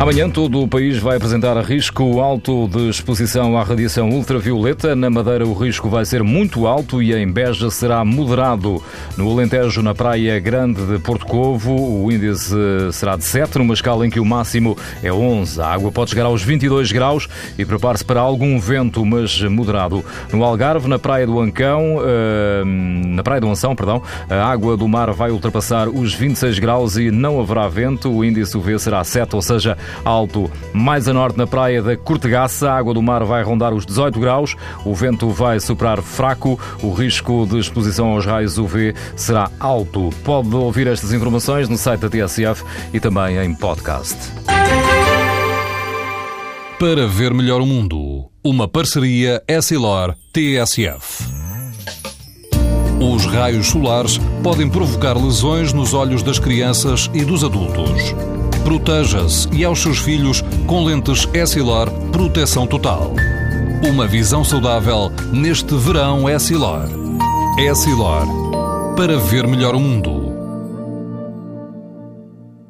Amanhã todo o país vai apresentar risco alto de exposição à radiação ultravioleta. Na Madeira o risco vai ser muito alto e em Beja será moderado. No Alentejo, na Praia Grande de Porto Covo, o índice será de 7, numa escala em que o máximo é 11. A água pode chegar aos 22 graus e prepare-se para algum vento, mas moderado. No Algarve, na Praia do Ancão, eh, na Praia do Anção, perdão, a água do mar vai ultrapassar os 26 graus e não haverá vento. O índice UV será 7, ou seja, alto. Mais a norte, na praia da Cortegaça, a água do mar vai rondar os 18 graus, o vento vai soprar fraco, o risco de exposição aos raios UV será alto. Pode ouvir estas informações no site da TSF e também em podcast. Para ver melhor o mundo, uma parceria Essilor-TSF. Os raios solares podem provocar lesões nos olhos das crianças e dos adultos. Proteja-se e aos seus filhos com lentes Essilor Proteção Total. Uma visão saudável neste verão Essilor. Essilor. Para ver melhor o mundo.